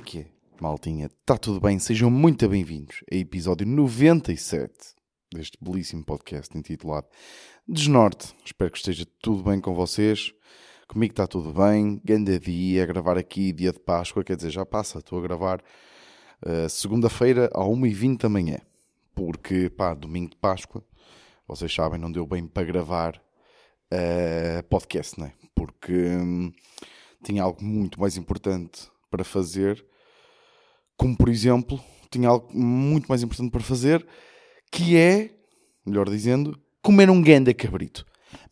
É que é, maltinha? Está tudo bem? Sejam muito bem-vindos a episódio 97 deste belíssimo podcast intitulado Desnorte. Espero que esteja tudo bem com vocês. Comigo está tudo bem. Ganda dia, a gravar aqui dia de Páscoa, quer dizer, já passa. Estou a gravar uh, segunda-feira à 1h20 da manhã. Porque, pá, domingo de Páscoa, vocês sabem, não deu bem para gravar uh, podcast, não é? Porque hum, tinha algo muito mais importante para fazer, como por exemplo, tinha algo muito mais importante para fazer, que é, melhor dizendo, comer um ganda cabrito.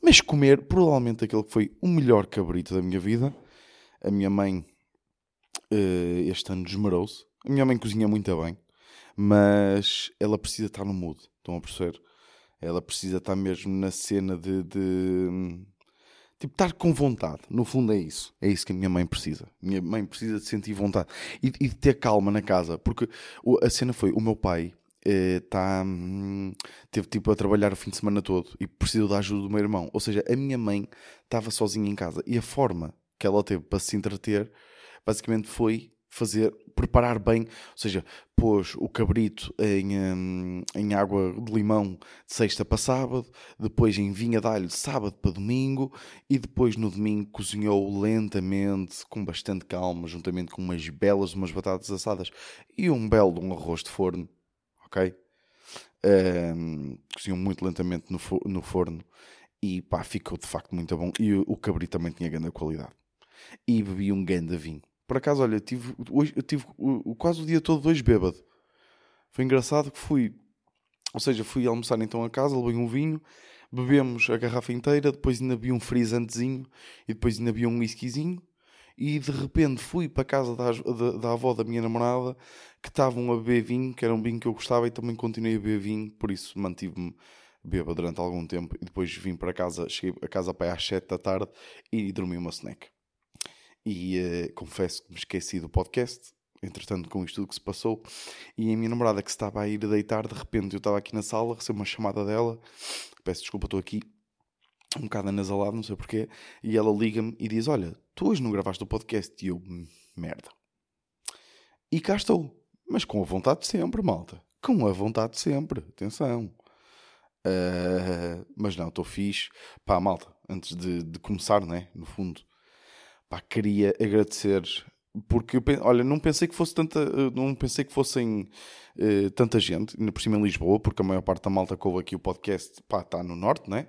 Mas comer provavelmente aquele que foi o melhor cabrito da minha vida. A minha mãe uh, este ano desmarou-se. A minha mãe cozinha muito bem, mas ela precisa estar no mood. Estão a perceber? Ela precisa estar mesmo na cena de, de Tipo, estar com vontade. No fundo é isso. É isso que a minha mãe precisa. Minha mãe precisa de sentir vontade. E, e de ter calma na casa. Porque a cena foi, o meu pai. Eh, hum, teve tipo a trabalhar o fim de semana todo e precisou da ajuda do meu irmão. Ou seja, a minha mãe estava sozinha em casa. E a forma que ela teve para se entreter, basicamente foi fazer, preparar bem, ou seja, pôs o cabrito em, hum, em água de limão de sexta para sábado, depois em vinha de alho de sábado para domingo e depois no domingo cozinhou lentamente, com bastante calma, juntamente com umas belas, umas batatas assadas e um belo um arroz de forno, ok? Um, cozinhou muito lentamente no, no forno e pá, ficou de facto muito bom. E o, o cabrito também tinha grande qualidade. E bebi um grande vinho. Por acaso, olha, tive, hoje, eu tive o, quase o dia todo dois bêbado. Foi engraçado que fui, ou seja, fui almoçar então a casa, levei um vinho, bebemos a garrafa inteira, depois ainda vi um frisantezinho e depois ainda vi um whiskyzinho. E de repente fui para a casa da, da, da avó da minha namorada que estavam a beber vinho, que era um vinho que eu gostava e também continuei a beber vinho, por isso mantive-me bêbado durante algum tempo e depois vim para casa, cheguei a casa para às 7 da tarde e dormi uma snack e uh, confesso que me esqueci do podcast, entretanto, com isto tudo que se passou, e a minha namorada que estava a ir deitar, de repente eu estava aqui na sala, recebo uma chamada dela, peço desculpa, estou aqui um bocado anasalado, não sei porquê, e ela liga-me e diz: Olha, tu hoje não gravaste o podcast? E eu, hum, merda. E cá estou, mas com a vontade de sempre, malta. Com a vontade de sempre, atenção. Uh, mas não, estou fixe. Pá, malta, antes de, de começar, né? No fundo, pá, queria agradecer porque olha, não pensei que fosse tanta, eh, não pensei que fossem uh, tanta gente, ainda por cima em Lisboa, porque a maior parte da malta que ouve aqui o podcast, pá, está no norte, né?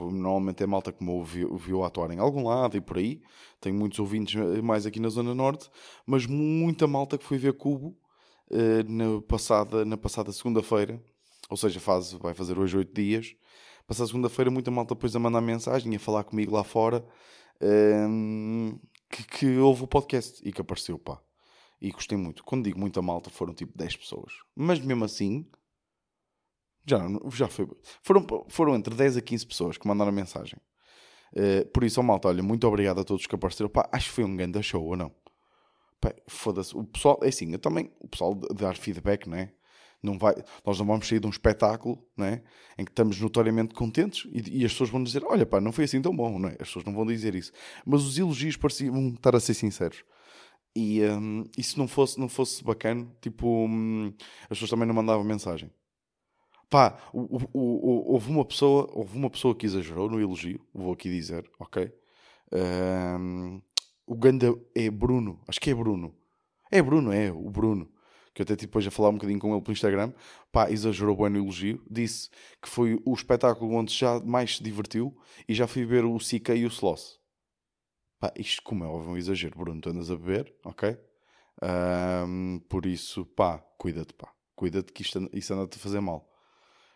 Normalmente é malta que me ouviu, ouviu atuar em algum lado e por aí. Tenho muitos ouvintes eh, mais aqui na zona norte, mas muita malta que foi ver Cubo uh, na passada, na passada segunda-feira, ou seja, faz, vai fazer hoje oito dias. Passada segunda-feira, muita malta depois a mandar mensagem, a falar comigo lá fora um, que, que houve o podcast e que apareceu, pá. E gostei muito. Quando digo muita malta, foram tipo 10 pessoas. Mas mesmo assim, já, já foi. Foram, foram entre 10 a 15 pessoas que mandaram mensagem. Uh, por isso, oh, malta, olha, muito obrigado a todos que apareceram. Pá, acho que foi um grande show, ou não? Foda-se. O pessoal, é assim, eu também, o pessoal dar feedback, não é? Não vai, nós não vamos sair de um espetáculo né, em que estamos notoriamente contentes e, e, as pessoas vão dizer: Olha, pá, não foi assim tão bom. É? As pessoas não vão dizer isso. Mas os elogios pareciam estar a ser sinceros. E, um, e se não fosse, não fosse bacana, tipo, um, as pessoas também não mandavam mensagem. Pá, o, o, o, houve, uma pessoa, houve uma pessoa que exagerou no elogio, vou aqui dizer, ok? Um, o Ganda é Bruno, acho que é Bruno. É Bruno, é, o Bruno que eu até depois a falar um bocadinho com ele pelo Instagram, pá, exagerou bem no elogio, disse que foi o espetáculo onde já mais se divertiu e já fui ver o Sika e o Sloss. Pá, isto como é óbvio um exagero, Bruno, tu andas a beber, ok? Um, por isso, pá, cuida-te, pá, cuida-te que isto, isso anda-te a fazer mal.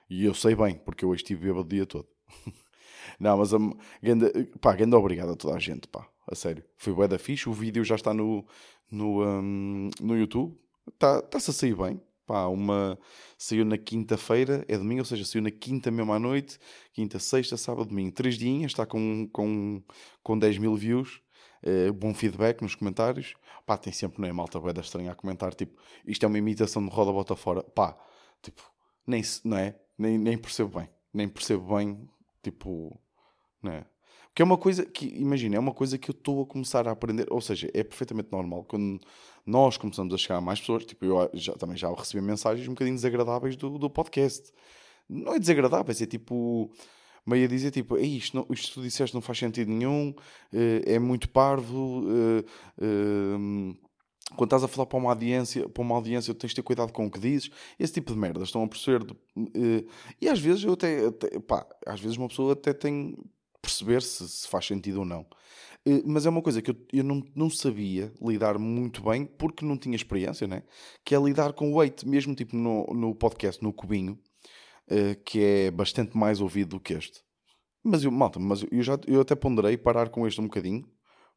E eu sei bem, porque eu hoje estive bêbado o dia todo. Não, mas um, ganda, pá, ganda obrigado a toda a gente, pá, a sério. Foi bué da fixe, o vídeo já está no, no, um, no YouTube, Está-se tá a sair bem. Pá, uma saiu na quinta-feira, é domingo, ou seja, saiu na quinta mesmo à noite, quinta, sexta, sábado, domingo, três dias, está com, com, com 10 mil views, é, bom feedback nos comentários. Pá, tem sempre, não é, malta boeda estranha a comentar, tipo, isto é uma imitação de roda bota fora. Pá, tipo, nem, não é, nem, nem percebo bem, nem percebo bem, tipo, não é. Que é uma coisa que, imagina, é uma coisa que eu estou a começar a aprender. Ou seja, é perfeitamente normal quando nós começamos a chegar a mais pessoas. Tipo, eu já, também já recebi mensagens um bocadinho desagradáveis do, do podcast. Não é desagradáveis, é tipo meio a dizer tipo, isto, não, isto tu disseste não faz sentido nenhum, eh, é muito parvo, eh, eh, quando estás a falar para uma audiência, para uma audiência tens de ter cuidado com o que dizes, esse tipo de merdas, estão a perceber? E às vezes eu até, até pá, às vezes uma pessoa até tem perceber se, se faz sentido ou não. Mas é uma coisa que eu, eu não, não sabia lidar muito bem porque não tinha experiência, né? Que é lidar com o weight, mesmo tipo no, no podcast, no Cubinho, que é bastante mais ouvido do que este. Mas eu, malta, mas eu, já, eu até ponderei parar com este um bocadinho,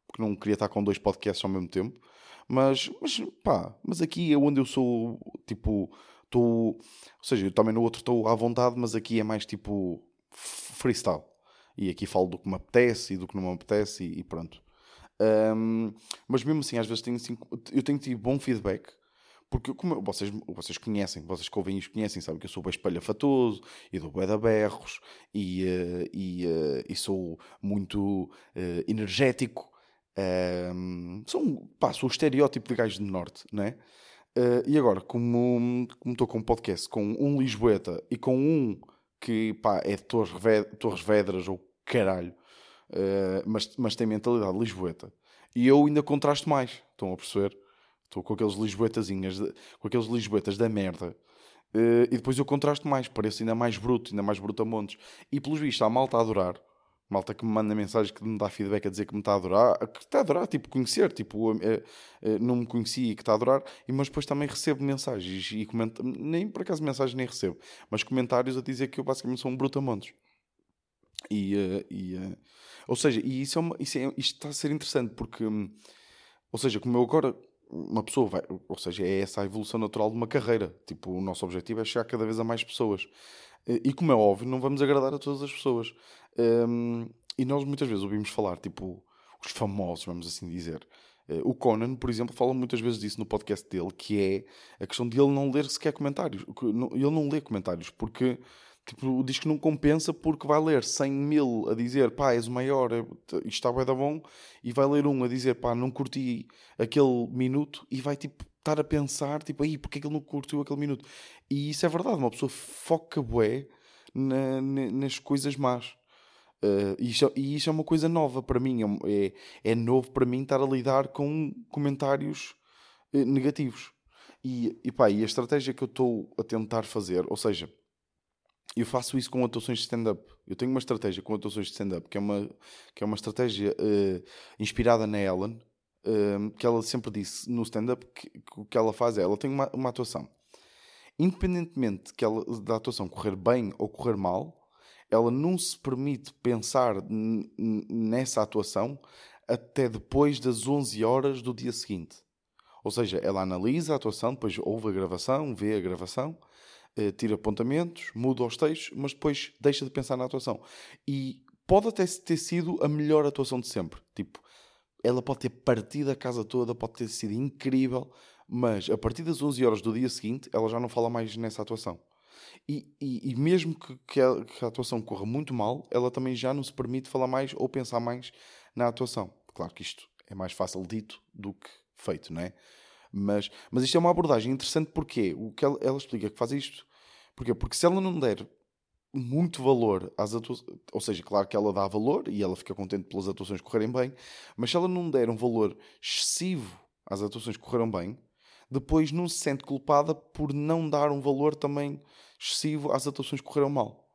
porque não queria estar com dois podcasts ao mesmo tempo. Mas, mas pá, mas aqui é onde eu sou, tipo, estou. Ou seja, eu também no outro estou à vontade, mas aqui é mais tipo freestyle. E aqui falo do que me apetece e do que não me apetece e, e pronto. Um, mas mesmo assim, às vezes tenho, assim, eu tenho tido bom feedback porque como vocês, vocês conhecem, vocês que ouvem conhecem, sabem que eu sou bem espalhafatoso e dou bué de berros e, uh, e, uh, e, sou muito uh, energético. Um, sou, pá, sou o estereótipo de gajo do norte, né? e agora, como estou com um podcast com um Lisboeta e com um que pá, é de Torres, Torres Vedras ou caralho, mas, mas tem mentalidade Lisboeta, e eu ainda contrasto mais, estão a perceber? Estou com aqueles lisboetazinhas, com aqueles lisboetas da merda. Uh, e depois eu contrasto mais, pareço ainda mais bruto, ainda mais brutamontes. E pelos vistos, há malta a adorar. Malta que me manda mensagem que me dá feedback a dizer que me está a adorar, que está a adorar, tipo, conhecer, tipo, uh, uh, não me conhecia e que está a adorar, mas depois também recebo mensagens e comenta, nem por acaso mensagens nem recebo, mas comentários a dizer que eu basicamente sou um brutamontes. E, e ou seja, e isso, é uma, isso, é, isto está a ser interessante porque, hum, ou seja, como eu agora uma pessoa vai, ou seja, é essa a evolução natural de uma carreira. Tipo, o nosso objetivo é chegar cada vez a mais pessoas. E como é óbvio, não vamos agradar a todas as pessoas. Um, e nós muitas vezes ouvimos falar, tipo, os famosos, vamos assim dizer. Eh, o Conan, por exemplo, fala muitas vezes disso no podcast dele, que é a questão de ele não ler sequer comentários. Ele não lê comentários, porque tipo, diz que não compensa porque vai ler 100 mil a dizer pá, és o maior, é, isto está bem da bom, e vai ler um a dizer pá, não curti aquele minuto, e vai tipo estar a pensar, tipo, aí, porque é que ele não curtiu aquele minuto? E isso é verdade, uma pessoa foca bué na, na, nas coisas más. Uh, e, isso, e isso é uma coisa nova para mim, é, é, é novo para mim estar a lidar com comentários uh, negativos. E, e, pá, e a estratégia que eu estou a tentar fazer, ou seja, eu faço isso com atuações de stand-up. Eu tenho uma estratégia com atuações de stand-up que é uma, que é uma estratégia uh, inspirada na Ellen, que ela sempre disse no stand-up que, que o que ela faz é ela tem uma, uma atuação. Independentemente que ela, da atuação correr bem ou correr mal, ela não se permite pensar nessa atuação até depois das 11 horas do dia seguinte. Ou seja, ela analisa a atuação, depois ouve a gravação, vê a gravação eh, tira apontamentos, muda os textos, mas depois deixa de pensar na atuação. E pode até ter sido a melhor atuação de sempre. Tipo, ela pode ter partido a casa toda, pode ter sido incrível, mas a partir das 11 horas do dia seguinte, ela já não fala mais nessa atuação. E, e, e mesmo que, que, a, que, a, atuação corra muito mal, ela também já não se permite falar mais ou pensar mais na atuação. Claro que isto é mais fácil dito do que feito, não é? Mas, mas isto é uma abordagem interessante porque o que ela, ela explica que faz isto. Porquê? Porque se ela não der muito valor às atuações, ou seja, claro que ela dá valor e ela fica contente pelas atuações correrem bem, mas se ela não der um valor excessivo às atuações que correram bem, depois não se sente culpada por não dar um valor também excessivo às atuações correram mal.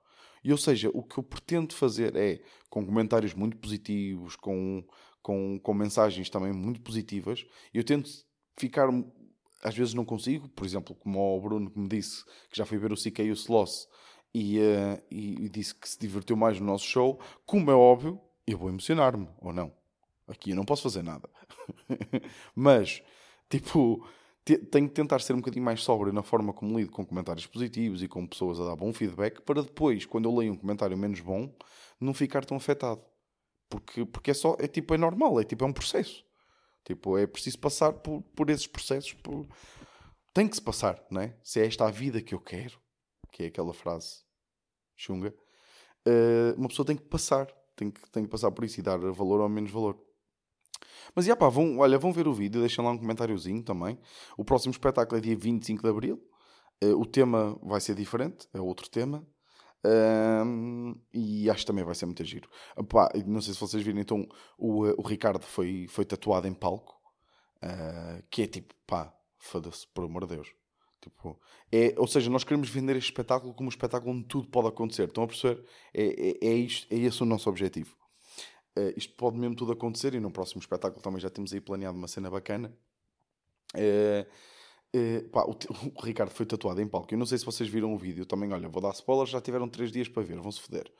E ou seja, o que eu pretendo fazer é, com comentários muito positivos, com, com, com mensagens também muito positivas, eu tento ficar. Às vezes não consigo, por exemplo, como o Bruno que me disse que já foi ver o CK e o Sloss e, uh, e, disse que se divertiu mais no nosso show, como é óbvio, eu vou emocionar-me, ou não. Aqui eu não posso fazer nada. Mas, tipo, tenho que tentar ser um bocadinho mais sóbrio na forma como lido com comentários positivos e com pessoas a dar bom feedback, para depois, quando eu leio um comentário menos bom, não ficar tão afetado. Porque, porque é só, é tipo, é normal, é tipo, é um processo. Tipo, é preciso passar por, por esses processos. Por... Tem que se passar, não é? Se é esta a vida que eu quero, que é aquela frase chunga, uh, uma pessoa tem que passar. tem que, tem que passar por isso e dar valor ou menos valor. Mas, já pá, vão, olha, vão ver o vídeo, deixem lá um comentáriozinho também. O próximo espetáculo é dia 25 de Abril. Uh, o tema vai ser diferente, é outro tema. Um, e acho que também vai ser muito giro. Epá, não sei se vocês viram, então o, o Ricardo foi, foi tatuado em palco, uh, que é tipo, pá, foda-se, por amor de Deus. Tipo, é, ou seja, nós queremos vender este espetáculo como um espetáculo onde tudo pode acontecer. Estão a perceber? É, é, é, isto, é esse o nosso objetivo. Uh, isto pode mesmo tudo acontecer e no próximo espetáculo também já temos aí planeado uma cena bacana. Uh, uh, pá, o, o, Ricardo foi tatuado em palco. Eu não sei se vocês viram o vídeo também. Olha, vou dar spoilers, já tiveram 3 dias para ver, vão-se foder.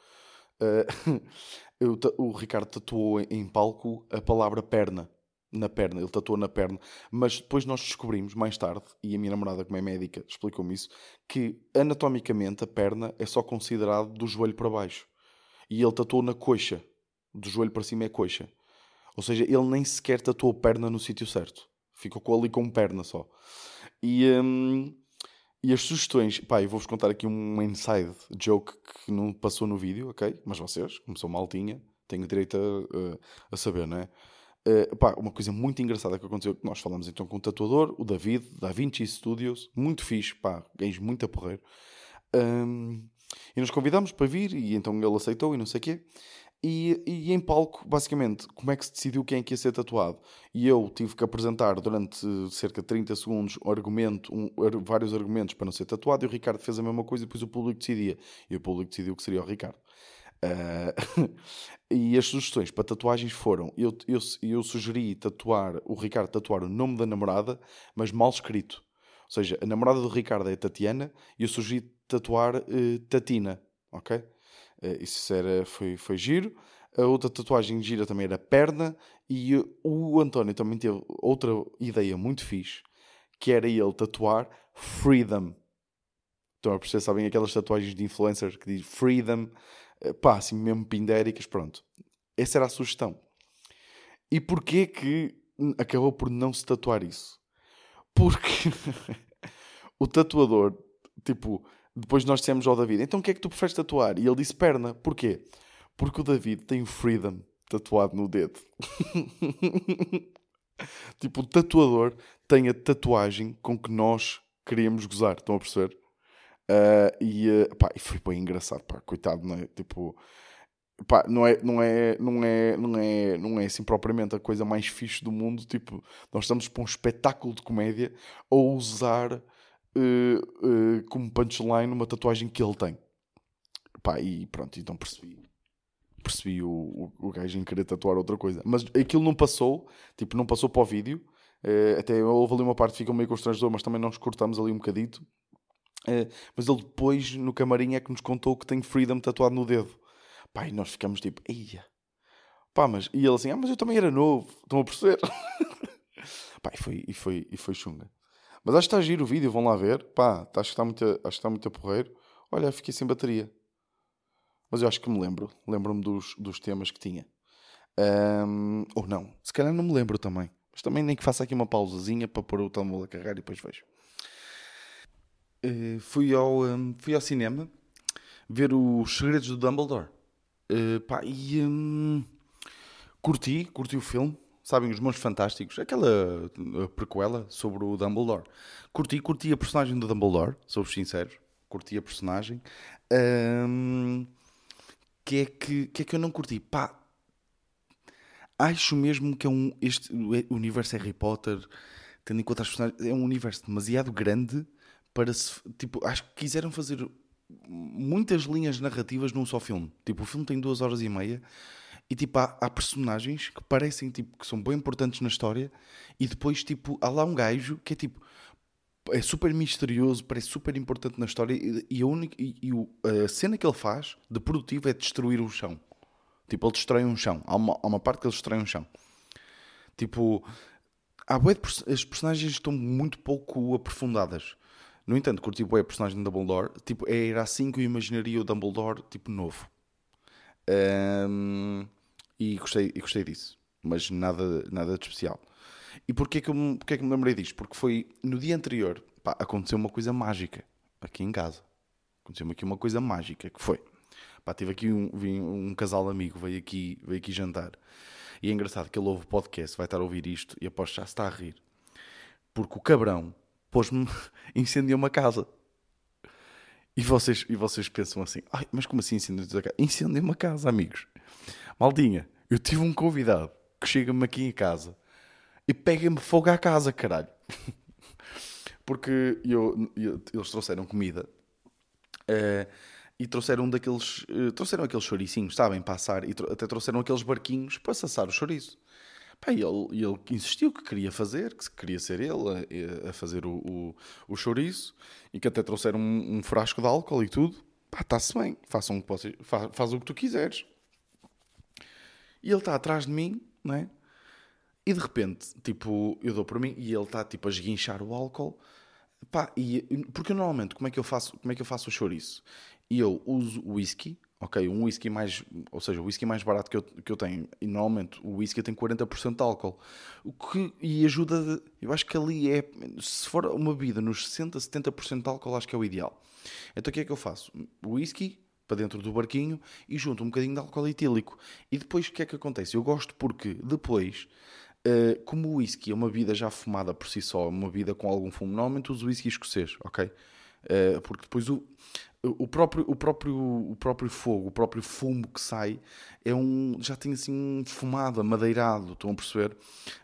o Ricardo tatuou em palco a palavra perna na perna, ele tatuou na perna, mas depois nós descobrimos mais tarde, e a minha namorada, como é médica, explicou-me isso, que anatomicamente a perna é só considerado do joelho para baixo. E ele tatuou na coxa, do joelho para cima é coxa. Ou seja, ele nem sequer tatuou perna no sítio certo. Ficou ali com perna só. E, hum, e as sugestões, pá, eu vou-vos contar aqui um inside joke que não passou no vídeo, ok? Mas vocês, como sou maltinha, tenho direito a, a saber, não é? Uh, pá, uma coisa muito engraçada que aconteceu, nós falamos então com o tatuador, o David, da Vinci Studios, muito fixe, pá, gajo muito a porrer. Um, e nos convidámos para vir, e então ele aceitou e não sei o quê. E, e, em palco, basicamente, como é que se decidiu quem é que ia ser tatuado? E eu tive que apresentar durante cerca de 30 segundos um argumento, um, vários argumentos para não ser tatuado, e o Ricardo fez a mesma coisa, e depois o público decidia. E o público decidiu que seria o Ricardo. Uh, e as sugestões para tatuagens foram: eu, eu, eu sugeri tatuar, o Ricardo tatuar o nome da namorada, mas mal escrito. Ou seja, a namorada do Ricardo é Tatiana e eu sugeri tatuar uh, Tatina, ok? Uh, isso era, foi, foi giro. A outra tatuagem gira também era perna e o António também teve outra ideia muito fixe, que era ele tatuar Freedom. Estão a perceber, sabem aquelas tatuagens de influencers que diz Freedom eh, pá, assim mesmo pindéricas, pronto. Essa era a sugestão. E porquê que acabou por não se tatuar isso? Porque o tatuador, tipo, depois nós dissemos ao David, então o que é que tu preferes tatuar? E ele disse perna. Porquê? Porque o David tem o Freedom tatuado no dedo. tipo, o tatuador tem a tatuagem com que nós queríamos gozar. Estão a perceber? Uh, e, uh, pá, e foi bem engraçado, pá, coitado, não é? Tipo, pá, não é, não é, não é, não é, não é assim propriamente a coisa mais fixe do mundo. Tipo, nós estamos para um espetáculo de comédia a usar uh, como punchline uma tatuagem que ele tem. Pá, e pronto, então percebi. Percebi o, o, o gajo em querer tatuar outra coisa. Mas aquilo não passou, tipo, não passou para o vídeo. até houve ali uma parte que fica meio constrangedor, mas também nós cortamos ali um bocadito. Uh, mas ele depois, no camarim, é que nos contou que tem Freedom tatuado no dedo. Pá, e nós ficamos tipo, eia. Pá, mas... E ele assim, ah, mas eu também era novo. Estão a perceber? Pá, e foi, e, foi, e foi chunga. Mas acho que está giro o vídeo, vão lá ver. Pá, acho que está muito, acho que está muito a porreiro. Olha, fiquei sem bateria. Mas eu acho que me lembro. Lembro-me dos, dos temas que tinha. Um, ou não, se calhar não me lembro também. Mas também nem que faça aqui uma pausazinha para pôr o telemóvel a carregar e depois vejo. Uh, fui, ao, um, fui ao cinema ver os Segredos do Dumbledore. Uh, pá, e um, curti, curti o filme. Sabem, os Mãos Fantásticos, aquela prequela sobre o Dumbledore. Curti, curti a personagem do Dumbledore, sou sincero. Curti a personagem. Um, que, é que, que é que eu não curti? Pá, acho mesmo que é um, este o universo Harry Potter, tendo em conta as personagens, é um universo demasiado grande para se. Tipo, acho que quiseram fazer muitas linhas narrativas num só filme. Tipo, o filme tem duas horas e meia e tipo, há, há, personagens que parecem tipo, que são bem importantes na história e depois tipo, há lá um gajo que é tipo é super misterioso, parece super importante na história e, e a, única, e, e a cena que ele faz de produtivo é destruir o chão. Tipo, ele destrói um chão. Há uma, há uma parte que ele destrói um chão. Tipo, há bué as personagens estão muito pouco aprofundadas. No entanto, curti bem a personagem de Dumbledore. Tipo, era assim que eu imaginaria o Dumbledore, tipo, novo. Um, e, gostei, e gostei disso. Mas nada, nada de especial. E porquê que, eu, porquê que me lembrei disto? Porque foi no dia anterior, pá, aconteceu uma coisa mágica aqui em casa. Aconteceu aqui uma coisa mágica, que foi... Pá, tive aqui um, um casal amigo, veio aqui, veio aqui jantar. E é engraçado que ele ouve o podcast, vai estar a ouvir isto e aposto já se está a rir. Porque o cabrão pôs-me, incendiou uma casa. E vocês, e vocês pensam assim, mas como assim incendiou uma casa? Incendiou uma casa, amigos. Maldinha, eu tive um convidado que chega-me aqui em casa e pega-me fogo à casa, caralho. Porque eu, eu, eles trouxeram comida uh, e trouxeram daqueles. Uh, trouxeram aqueles chouricinhos, sabem, passar, e até trouxeram aqueles barquinhos para sassar o chouriço. Pá, ele, ele insistiu que queria fazer, que queria ser ele a, a fazer o, o, o chouriço e que até trouxeram um, um frasco de álcool e tudo. Pá, está-se bem, façam faz o que tu quiseres. E ele está atrás de mim, não é? E de repente, tipo, eu dou por mim e ele está tipo a esguinchar o álcool. Pá, e, porque normalmente, como é que eu faço, como é que eu faço o chouriço? E eu uso whisky, ok? Um whisky mais, ou seja, o whisky mais barato que eu, que eu tenho. E normalmente o whisky tem 40% de álcool. O que, e ajuda, de, eu acho que ali é, se for uma bebida nos 60, 70% de álcool, acho que é o ideal. Então o que é que eu faço? Whisky, para dentro do barquinho e junto um bocadinho de álcool etílico. E depois o que é que acontece? Eu gosto porque depois Uh, como o whisky é uma bebida já fumada por si só, uma bebida com algum fumo, normalmente uso whisky escocês, ok? Uh, porque depois o, o, próprio, o, próprio, o próprio fogo, o próprio fumo que sai, é um, já tem assim um fumado, amadeirado, estão a perceber?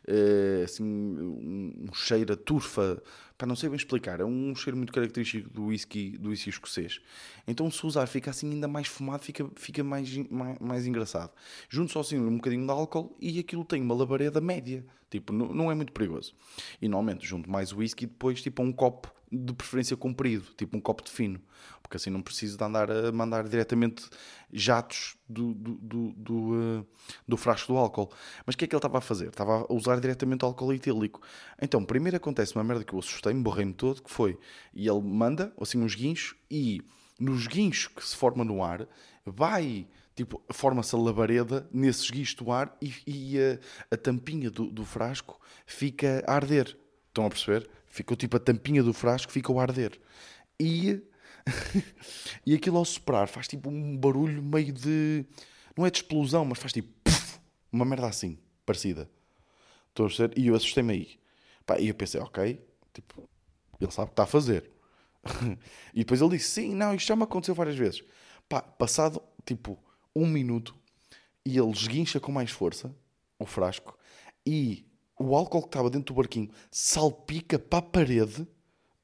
Uh, assim, um, cheiro a turfa, Pá, não sei bem explicar, é um cheiro muito característico do whisky, do whisky escocês. Então se usar fica assim ainda mais fumado, fica, fica mais, mais, mais engraçado. Junto só assim um bocadinho de álcool e aquilo tem uma labareda média. Tipo, não, não é muito perigoso. E normalmente junto mais whisky depois tipo um copo de preferência comprido, tipo um copo de fino, porque assim não preciso de andar a mandar diretamente jatos do, do, do, do, uh, do frasco do álcool. Mas o que é que ele estava a fazer? Estava a usar diretamente álcool etílico. Então, primeiro acontece uma merda que eu assustei-me, borrei-me todo, que foi, e ele manda assim uns guinchos e nos guinchos que se forma no ar, vai tipo, forma-se a labareda nesses guinchos do ar e, e a, a, tampinha do, do frasco fica a arder. Estão a perceber? Ficou tipo a tampinha do frasco, ficou a arder. E, e aquilo ao soprar faz tipo um barulho meio de. Não é de explosão, mas faz tipo. Puff, uma merda assim, parecida. Estou? E eu assustei-me aí. Pá, e eu pensei, ok, tipo, ele sabe o que está a fazer. e depois ele disse, sim, não, isto já me aconteceu várias vezes. Pá, passado tipo um minuto e ele esguincha com mais força o frasco e o álcool que estava dentro do barquinho salpica para a parede,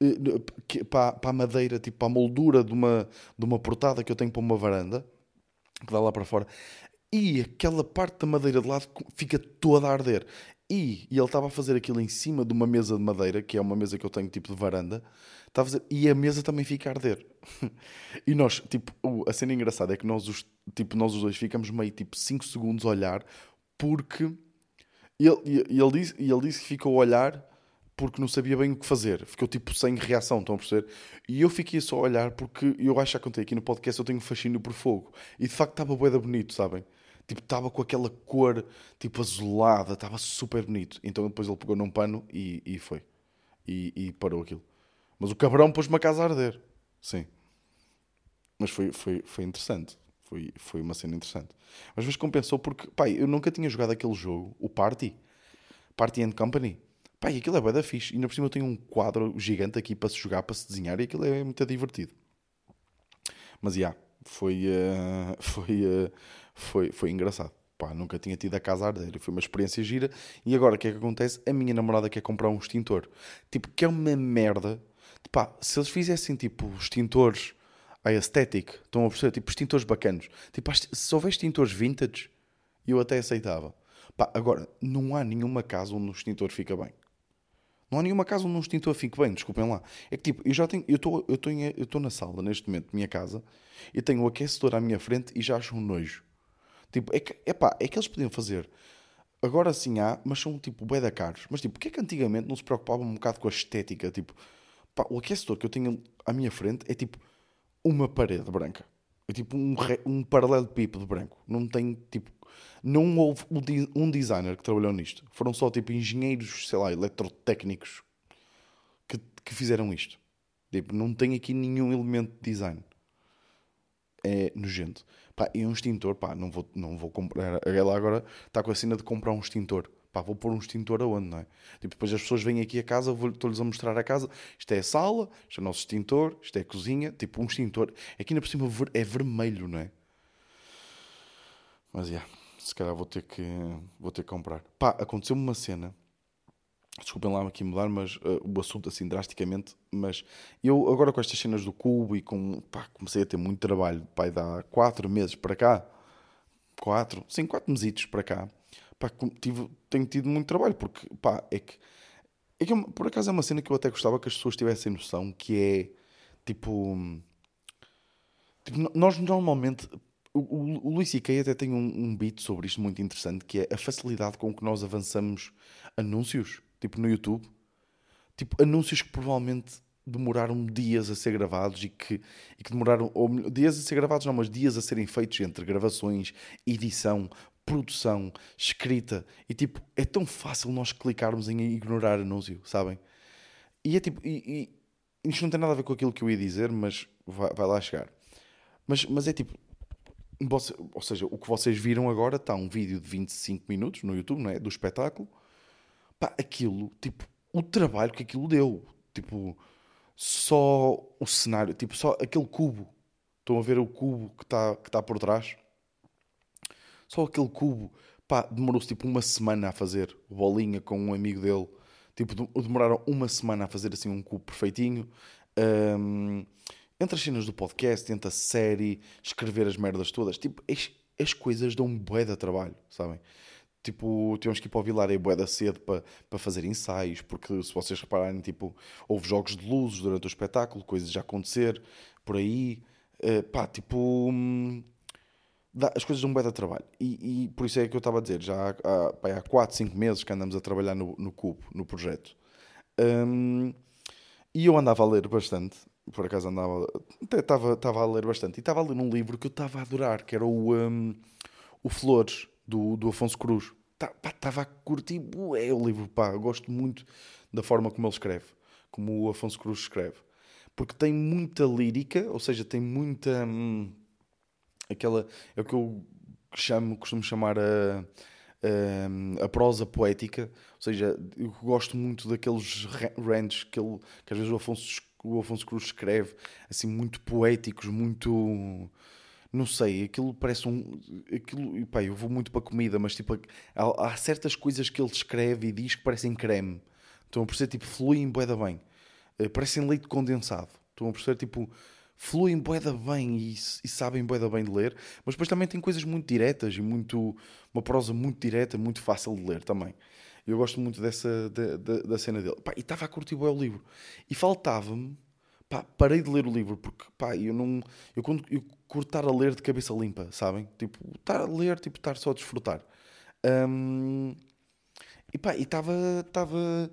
eh, para, a madeira, tipo para a moldura de uma, de uma portada que eu tenho para uma varanda, que dá lá para fora, e aquela parte da madeira de lado fica toda a arder. E, e ele estava a fazer aquilo em cima de uma mesa de madeira, que é uma mesa que eu tenho tipo de varanda, a fazer, e a mesa também fica a arder. e nós, tipo, a cena engraçada é que nós os, tipo, nós os dois ficamos meio tipo 5 segundos a olhar, porque e ele, ele, disse, ele disse que ficou a olhar porque não sabia bem o que fazer. Ficou tipo sem reação, estão a perceber? E eu fiquei só a olhar porque eu acho que contei aqui no podcast, eu tenho um fascínio por fogo. E de facto estava boeda bonito, sabem? Tipo, estava com aquela cor tipo azulada, estava super bonito. Então depois ele pegou num pano e, e foi. E, e parou aquilo. Mas o cabrão pôs-me a casa a arder. Sim. Mas foi, foi, foi interessante. Foi, foi uma cena interessante. Mas mas compensou porque, pai, eu nunca tinha jogado aquele jogo, o Party, Party and Company. Pai, aquilo é bem da fixe. E ainda por cima eu tenho um quadro gigante aqui para se jogar, para se desenhar, e aquilo é muito divertido. Mas, já, yeah, foi, uh, foi, uh, foi, foi engraçado. Pá, nunca tinha tido a casa a arder. Foi uma experiência gira. E agora, o que é que acontece? A minha namorada quer comprar um extintor. Tipo, que é uma merda. Pá, se eles fizessem, tipo, extintores a aesthetic. Estão a perceber? Tipo, extintores bacanos. Tipo, se houver extintores vintage, eu até aceitava. Pá, agora, não há nenhuma casa onde um extintor fica bem. Não há nenhuma casa onde um extintor fique bem, desculpem lá. É que tipo, eu já tenho, eu estou eu eu estou na sala neste momento, minha casa, e tenho o aquecedor à minha frente e já acho um nojo. Tipo, é que, epá, é que eles podiam fazer. Agora sim há, mas são tipo bué da caros. Mas tipo, porque é que antigamente não se preocupavam um bocado com a estética? Tipo, pá, o aquecedor que eu tenho à minha frente é tipo uma parede branca. É tipo um, um paralelepípedo de branco. Não tem tipo. Não houve um designer que trabalhou nisto. Foram só tipo engenheiros, sei lá, eletrotécnicos que, que fizeram isto. Tipo, não tem aqui nenhum elemento de design. é nojento. Pá, e um extintor, pá, não vou, não vou comprar. Ela agora está com a cena de comprar um extintor. Pá, vou pôr um extintor aonde, não é? Tipo, depois as pessoas vêm aqui a casa, estou-lhes a mostrar a casa. Isto é a sala, isto é o nosso extintor, isto é a cozinha. Tipo, um extintor. Aqui ainda por cima é vermelho, não é? Mas, yeah, se calhar vou ter que, vou ter que comprar. Pá, aconteceu-me uma cena Desculpem lá aqui mudar mas, uh, o assunto assim drasticamente, mas eu agora com estas cenas do cubo e com, pá, comecei a ter muito trabalho, pá, dá quatro meses para cá, quatro, sim, quatro mesitos para cá, pá, tive, tenho tido muito trabalho, porque, pá, é que, é que é por acaso é uma cena que eu até gostava que as pessoas tivessem noção, que é, tipo, tipo nós normalmente, o, o, o Luís C.K. até tem um, um beat sobre isto muito interessante, que é a facilidade com que nós avançamos anúncios tipo no YouTube, tipo anúncios que provavelmente demoraram dias a ser gravados e que, e que demoraram, ou dias a ser gravados, não, mas dias a serem feitos entre gravações, edição, produção, escrita, e tipo, é tão fácil nós clicarmos em ignorar anúncio, sabem? E é tipo, e, e isto não tem nada a ver com aquilo que eu ia dizer, mas vai, vai lá chegar. Mas, mas é tipo, ou seja, o que vocês viram agora está um vídeo de 25 minutos no YouTube, não é? Do espetáculo Pá, aquilo, tipo, o trabalho que aquilo deu. Tipo, só o cenário, tipo, só aquele cubo. Estão a ver o cubo que está que tá por trás? Só aquele cubo, pá, demorou-se tipo uma semana a fazer. Bolinha com um amigo dele. Tipo, demoraram uma semana a fazer assim um cubo perfeitinho. Um, entre as cenas do podcast, entre a série, escrever as merdas todas, tipo, as, as coisas dão um bué de trabalho, sabem? tipo, temos que ir para o Vilar e Boeda cedo para, para fazer ensaios, porque se vocês repararem, tipo, houve jogos de luzes durante o espetáculo, coisas já acontecer por aí, uh, pá, tipo, hum, dá, as coisas dão um bem de trabalho. E, e, por isso é que eu estava a dizer, já há, pá, há 4, 5 meses que andamos a trabalhar no, no Cubo, no projeto. Um, e eu andava a ler bastante, por acaso andava, estava, estava a ler bastante, e estava a ler um livro que eu estava a adorar, que era o, um, o Flores, do, do Afonso Cruz. Estava tá, a curtir bué o livro, pá. Eu gosto muito da forma como ele escreve, como o Afonso Cruz escreve. Porque tem muita lírica, ou seja, tem muita. Hum, aquela. É o que eu chamo, costumo chamar a, a, a, prosa poética. Ou seja, eu gosto muito daqueles rants que, ele, que às vezes o Afonso, o Afonso Cruz escreve, assim, muito poéticos, muito não sei, aquilo parece um. Aquilo, pá, eu vou muito para comida, mas tipo, há, há, certas coisas que ele escreve e diz que parecem creme. Estão a perceber, tipo, fluem boeda bem. Uh, parecem leite condensado. Estão a perceber, tipo, fluem boeda bem e, e sabem boeda bem de ler, mas depois também tem coisas muito diretas e muito. uma prosa muito direta, muito fácil de ler também. Eu gosto muito dessa da, da, da cena dele. Pá, e estava a curtir o livro. E faltava-me pá, parei de ler o livro porque pá, eu não eu, quando, eu curto estar a ler de cabeça limpa, sabem? Tipo, estar a ler, tipo, estar só a desfrutar. Um, e pá, e estava estava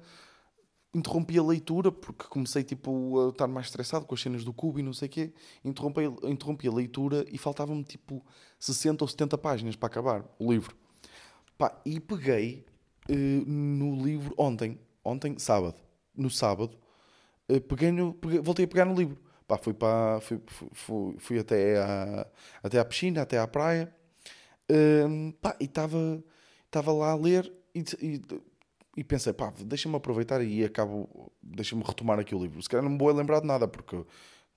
interrompi a leitura porque comecei tipo a estar mais estressado com as cenas do cubo e não sei o quê. Interrompi, interrompi a leitura e faltavam-me tipo 60 ou 70 páginas para acabar o livro. Pá, e peguei uh, no livro ontem, ontem, sábado, no sábado, eh, peguei no, peguei, voltei a pegar no livro. Pá, fui, para, fui, fui, fui até, à, até à piscina, até à praia, um, pá, e estava lá a ler e, e, e pensei, pá, deixa-me aproveitar e acabo, deixa-me retomar aqui o livro. Se calhar não me vou lembrar de nada, porque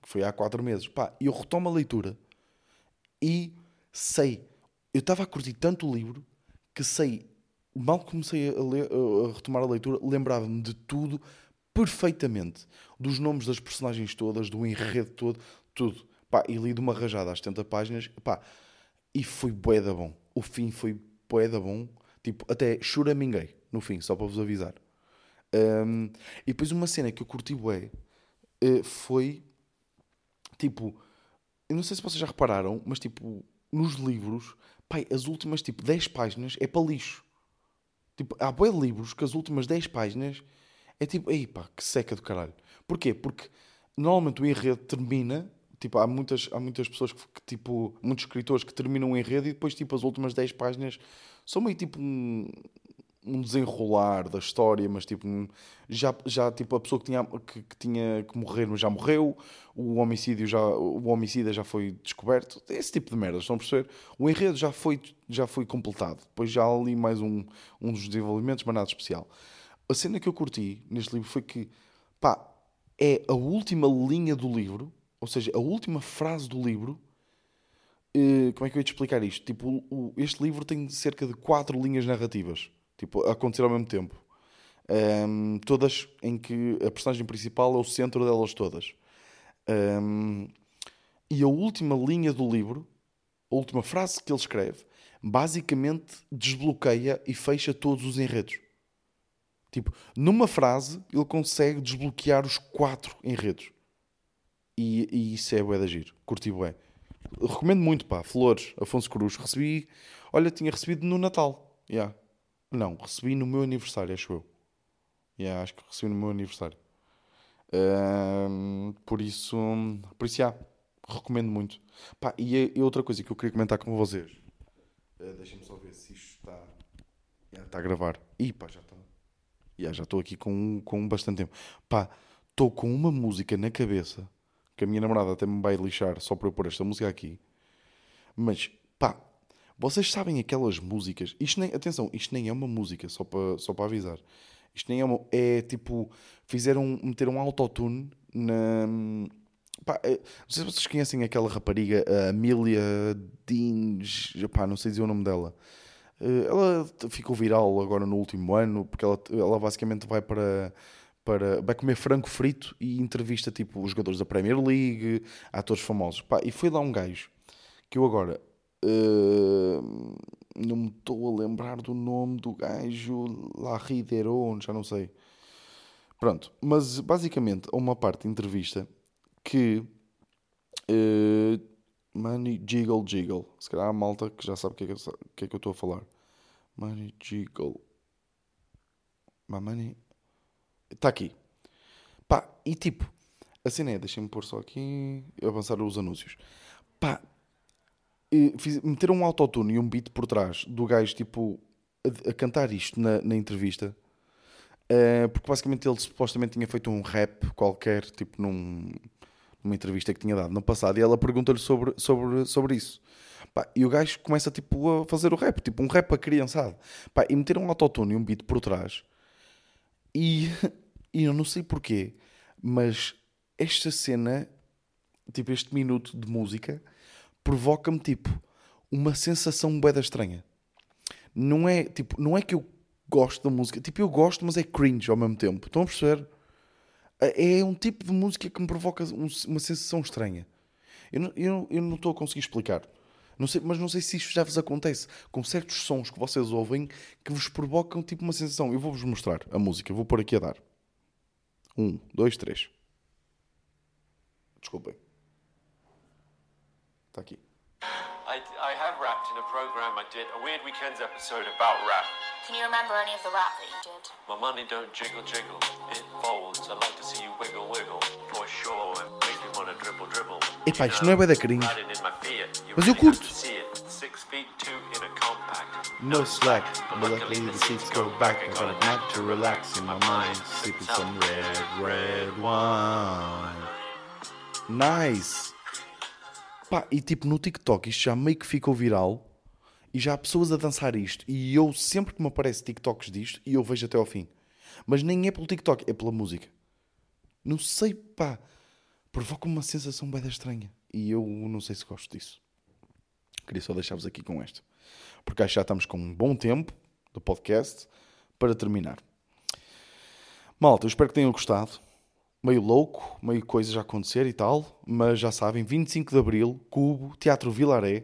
foi há quatro meses. Pá, eu retomo a leitura e sei, eu estava a curtir tanto o livro que sei, mal comecei a, ler, a retomar a leitura, lembrava-me de tudo perfeitamente dos nomes das personagens todas, do enredo todo, tudo. Pá, e li de uma rajada às 70 páginas, pá, e foi bué da bom. O fim foi bué da bom. Tipo, até choraminguei no fim, só para vos avisar. Um, e depois uma cena que eu curti bué uh, foi, tipo, eu não sei se vocês já repararam, mas tipo, nos livros, pai, as últimas, tipo, 10 páginas é para lixo. Tipo, há bué livros que as últimas 10 páginas é tipo, ei pá, que seca do caralho. Porquê? Porque normalmente o enredo termina, tipo, há muitas, há muitas pessoas que, que tipo, muitos escritores que terminam o enredo e depois, tipo, as últimas 10 páginas são meio tipo um, um desenrolar da história, mas tipo, já, já tipo, a pessoa que tinha que, que, tinha que morrer, já morreu, o homicídio já, o homicida já foi descoberto, esse tipo de merdas, estão a perceber? O enredo já foi, já foi completado, depois já ali mais um, um dos desenvolvimentos, mas nada especial. A cena que eu curti neste livro foi que, pá, é a última linha do livro, ou seja, a última frase do livro. Uh, como é que eu ia te explicar isto? Tipo, este livro tem cerca de quatro linhas narrativas tipo, a acontecer ao mesmo tempo. Um, todas em que a personagem principal é o centro delas todas. Um, e a última linha do livro, a última frase que ele escreve, basicamente desbloqueia e fecha todos os enredos. Tipo, numa frase, ele consegue desbloquear os quatro enredos. E, e isso é bué da giro. Curti bué. Recomendo muito, pá. Flores, Afonso Cruz. Recebi... Olha, tinha recebido no Natal. Yeah. Não, recebi no meu aniversário, acho eu. Yeah, acho que recebi no meu aniversário. Um, por isso, por isso, yeah, recomendo muito. Pá, e, e, outra coisa que eu queria comentar com vocês. Uh, Deixem-me só ver se isto está. Yeah, a gravar. Ih, pá, já está. Yeah, já estou aqui com, com bastante tempo. Pá, estou com uma música na cabeça que a minha namorada até me vai lixar só para eu pôr esta música aqui. Mas, pá, vocês sabem aquelas músicas? Isto nem, atenção, isto nem é uma música, só para, só para avisar. Isto nem é uma. É tipo. Fizeram. Meter um autotune na. Pá, é, não sei se vocês conhecem aquela rapariga, a Amelia Deans. Pá, não sei dizer o nome dela. Eh, ela ficou viral agora no último ano porque ela, ela basicamente vai para para vai comer frango frito e entrevista tipo os jogadores da Premier League, atores famosos. Pá, e foi lá um gajo que eu agora Não me estou a lembrar do nome do gajo Larry Deron, já não sei. Pronto, mas basicamente há uma parte de entrevista que uh, Money Jiggle Jiggle. Se calhar a malta que já sabe o que, é que, é eu estou a falar. Money Jiggle. Money. Está aqui. Pá, e tipo, a cena é, deixem-me pôr só aqui, avançar os anúncios. Pá, fiz, meteram um autotune e um beat por trás do gajo, tipo, a, a cantar isto na, na entrevista. Uh, porque basicamente ele supostamente tinha feito um rap qualquer, tipo, num, numa entrevista que tinha dado no passado, e ela pergunta-lhe sobre, sobre, sobre isso. Pá, e o gajo começa, tipo, a fazer o rap, tipo, um rap a criançado. Pá, e meteram um autotune e um beat por trás. E, e eu não sei porquê, mas esta cena, tipo, este minuto de música provoca-me tipo uma sensação boeda estranha. Não é tipo, não é que eu gosto da música, tipo, eu gosto, mas é cringe ao mesmo tempo. Estão a perceber? É, é um tipo de música que me provoca uma sensação estranha. Eu não, eu, eu não estou a conseguir explicar. Não sei, mas não sei se isto já vos acontece com certos sons que vocês ouvem que vos provocam tipo uma sensação. Eu vou-vos mostrar a música, vou pôr aqui a dar. Um, dois, três. Desculpem. Está aqui. I, I have rapped in a program I did, a Weird Weekends episode about rap. Can you remember any of the rap that you did? My money don't jiggle jiggle, it folds. I like to see you wiggle wiggle, for sure, and make you wanna dribble dribble. Epá, isto não é bué da cringe. Mas eu curto. No slack, but luckily the seats go back. I got a nap to relax in my mind, sipping some red, red wine. Nice. Pá, e tipo no TikTok isto já meio que ficou viral e já há pessoas a dançar isto. E eu sempre que me aparece TikToks disto e eu vejo até ao fim. Mas nem é pelo TikTok, é pela música. Não sei, pá. Provoca uma sensação bem estranha. E eu não sei se gosto disso. Queria só deixar-vos aqui com esta. Porque acho que já estamos com um bom tempo do podcast para terminar. Malta, eu espero que tenham gostado meio louco, meio coisas a acontecer e tal, mas já sabem, 25 de Abril, Cubo, Teatro Vilaré.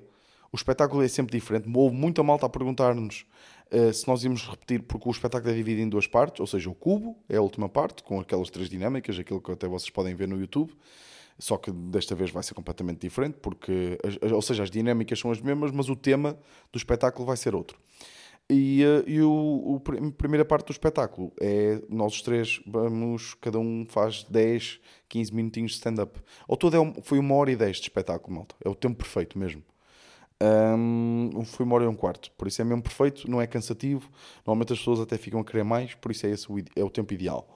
O espetáculo é sempre diferente. Houve muita malta a perguntar-nos uh, se nós íamos repetir, porque o espetáculo é dividido em duas partes, ou seja, o Cubo é a última parte, com aquelas três dinâmicas, aquilo que até vocês podem ver no YouTube, só que desta vez vai ser completamente diferente, porque, ou seja, as dinâmicas são as mesmas, mas o tema do espetáculo vai ser outro. E, uh, e o, o, a primeira parte do espetáculo é nós os três vamos, cada um faz 10, 15 minutinhos de stand-up. Ao todo é um, foi uma hora e 10 de espetáculo, malta. É o tempo perfeito mesmo. Um, foi uma hora e um quarto, por isso é mesmo perfeito, não é cansativo. Normalmente as pessoas até ficam a querer mais, por isso é esse o, é o tempo ideal.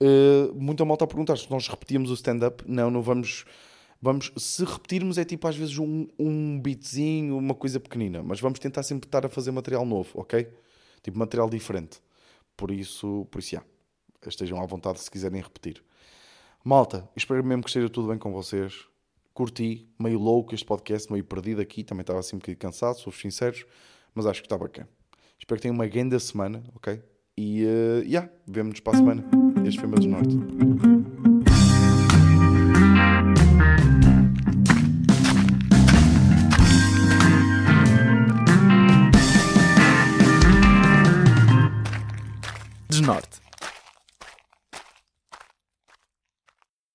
Uh, muita malta a perguntar se nós repetíamos o stand-up. Não, não vamos. Vamos, se repetirmos é tipo às vezes um, um beatzinho, uma coisa pequenina, mas vamos tentar sempre estar a fazer material novo, ok? Tipo material diferente. Por isso, por isso, já. Estejam à vontade se quiserem repetir. Malta, espero mesmo que esteja tudo bem com vocês. Curti, meio louco este podcast, meio perdido aqui. Também estava assim um bocadinho cansado, sou sinceros, mas acho que está bacana. Espero que tenham uma grande semana, ok? E, uh, yeah, vemo-nos para a semana. Este foi o meu desnorte.